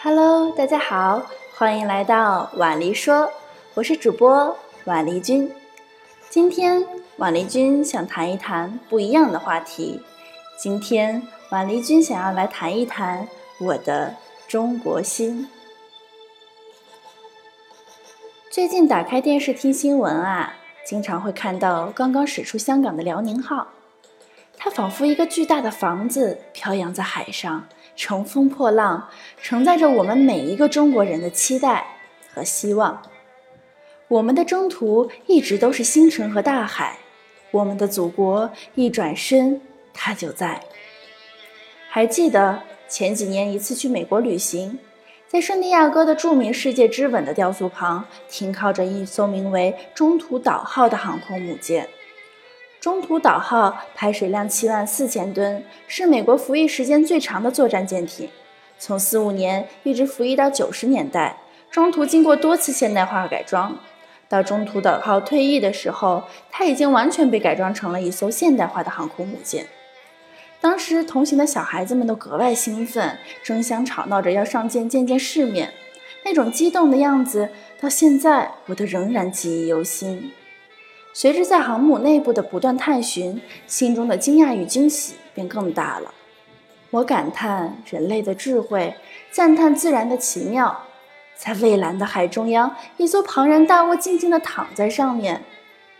Hello，大家好，欢迎来到婉丽说，我是主播婉丽君。今天婉丽君想谈一谈不一样的话题。今天婉丽君想要来谈一谈我的中国心。最近打开电视听新闻啊，经常会看到刚刚驶出香港的辽宁号，它仿佛一个巨大的房子飘扬在海上。乘风破浪，承载着我们每一个中国人的期待和希望。我们的征途一直都是星辰和大海，我们的祖国一转身，它就在。还记得前几年一次去美国旅行，在圣地亚哥的著名“世界之吻”的雕塑旁，停靠着一艘名为“中途岛号”的航空母舰。中途岛号排水量七万四千吨，是美国服役时间最长的作战舰艇，从四五年一直服役到九十年代，中途经过多次现代化改装。到中途岛号退役的时候，它已经完全被改装成了一艘现代化的航空母舰。当时同行的小孩子们都格外兴奋，争相吵闹着要上舰见见世面，那种激动的样子，到现在我都仍然记忆犹新。随着在航母内部的不断探寻，心中的惊讶与惊喜便更大了。我感叹人类的智慧，赞叹自然的奇妙。在蔚蓝的海中央，一艘庞然大物静静地躺在上面，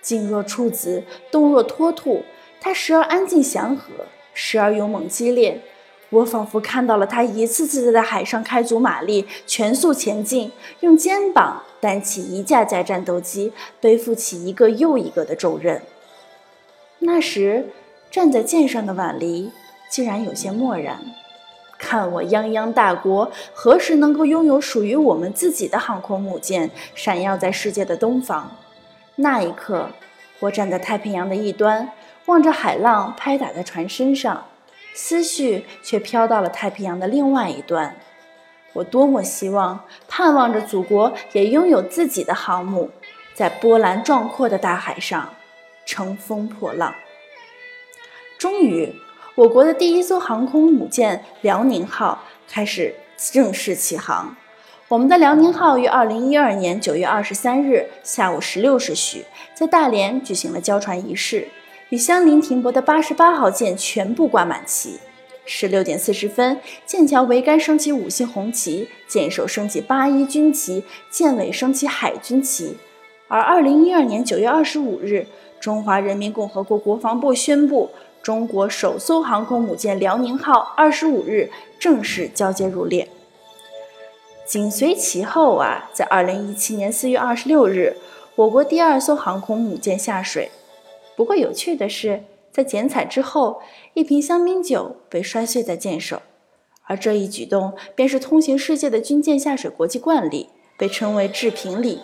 静若处子，动若脱兔。它时而安静祥和，时而勇猛激烈。我仿佛看到了他一次次在海上开足马力，全速前进，用肩膀。担起一架架战斗机，背负起一个又一个的重任。那时，站在舰上的婉离竟然有些漠然。看我泱泱大国何时能够拥有属于我们自己的航空母舰，闪耀在世界的东方？那一刻，我站在太平洋的一端，望着海浪拍打在船身上，思绪却飘到了太平洋的另外一端。我多么希望、盼望着祖国也拥有自己的航母，在波澜壮阔的大海上乘风破浪。终于，我国的第一艘航空母舰“辽宁号”开始正式起航。我们的“辽宁号”于二零一二年九月二十三日下午十六时许，在大连举行了交船仪式，与相邻停泊的八十八号舰全部挂满旗。十六点四十分，舰桥桅杆升起五星红旗，舰首升起八一军旗，舰尾升起海军旗。而二零一二年九月二十五日，中华人民共和国国防部宣布，中国首艘航空母舰“辽宁号”二十五日正式交接入列。紧随其后啊，在二零一七年四月二十六日，我国第二艘航空母舰下水。不过有趣的是。在剪彩之后，一瓶香槟酒被摔碎在舰首，而这一举动便是通行世界的军舰下水国际惯例，被称为制瓶礼。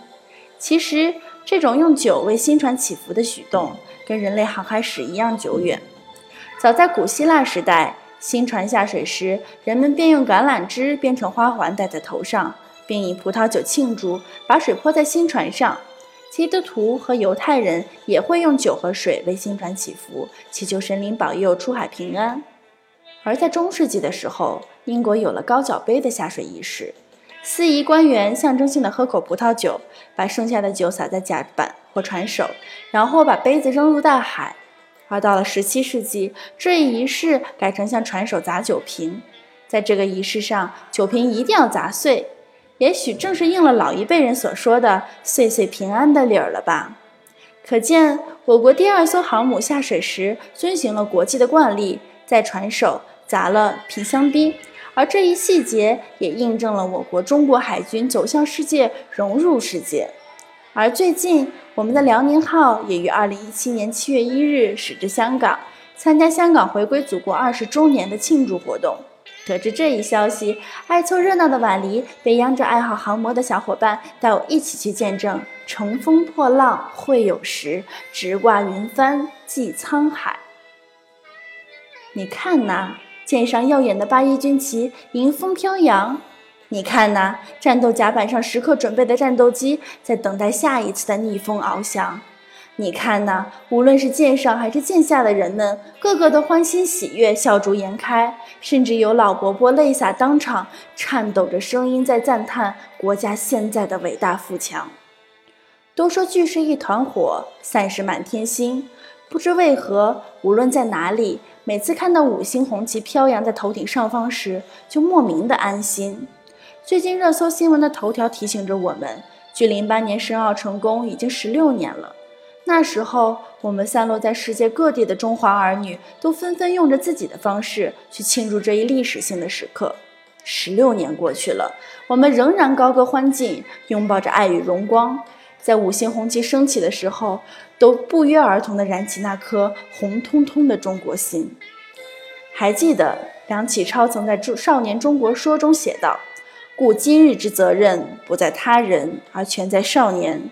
其实，这种用酒为新船祈福的举动，跟人类航海史一样久远。早在古希腊时代，新船下水时，人们便用橄榄枝编成花环戴在头上，并以葡萄酒庆祝，把水泼在新船上。基督徒和犹太人也会用酒和水为新船祈福，祈求神灵保佑出海平安。而在中世纪的时候，英国有了高脚杯的下水仪式，司仪官员象征性的喝口葡萄酒，把剩下的酒洒在甲板或船首，然后把杯子扔入大海。而到了17世纪，这一仪式改成向船首砸酒瓶，在这个仪式上，酒瓶一定要砸碎。也许正是应了老一辈人所说的“岁岁平安”的理儿了吧？可见我国第二艘航母下水时遵循了国际的惯例，在船首砸了瓶香槟，而这一细节也印证了我国中国海军走向世界、融入世界。而最近，我们的辽宁号也于二零一七年七月一日驶至香港，参加香港回归祖国二十周年的庆祝活动。得知这一消息，爱凑热闹的婉离被央着爱好航模的小伙伴带我一起去见证“乘风破浪会有时，直挂云帆济沧海”。你看呐，舰上耀眼的八一军旗迎风飘扬；你看呐，战斗甲板上时刻准备的战斗机在等待下一次的逆风翱翔；你看呐，无论是剑上还是剑下的人们，个个都欢欣喜悦，笑逐颜开，甚至有老伯伯泪洒当场，颤抖着声音在赞叹国家现在的伟大富强。都说聚是一团火，散是满天星。不知为何，无论在哪里，每次看到五星红旗飘扬在头顶上方时，就莫名的安心。最近热搜新闻的头条提醒着我们，距零八年申奥成功已经十六年了。那时候，我们散落在世界各地的中华儿女都纷纷用着自己的方式去庆祝这一历史性的时刻。十六年过去了，我们仍然高歌欢进，拥抱着爱与荣光，在五星红旗升起的时候，都不约而同地燃起那颗红彤彤的中国心。还记得梁启超曾在《少年中国说》中写道：“故今日之责任，不在他人，而全在少年。”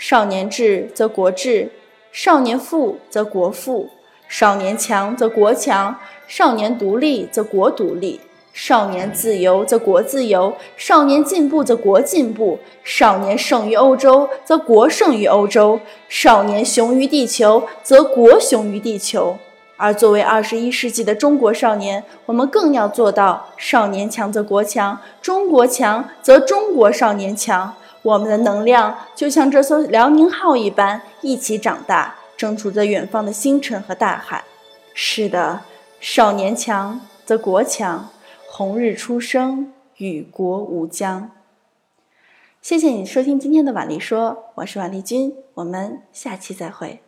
少年智则国智，少年富则国富，少年强则国强，少年独立则国独立，少年自由则国自由，少年进步则国进步，少年胜于欧洲则国胜于欧洲，少年雄于地球则国雄于地球。而作为二十一世纪的中国少年，我们更要做到：少年强则国强，中国强则中国少年强。我们的能量就像这艘辽宁号一般，一起长大，正处在远方的星辰和大海。是的，少年强则国强，红日初升，与国无疆。谢谢你收听今天的婉丽说，我是婉丽君，我们下期再会。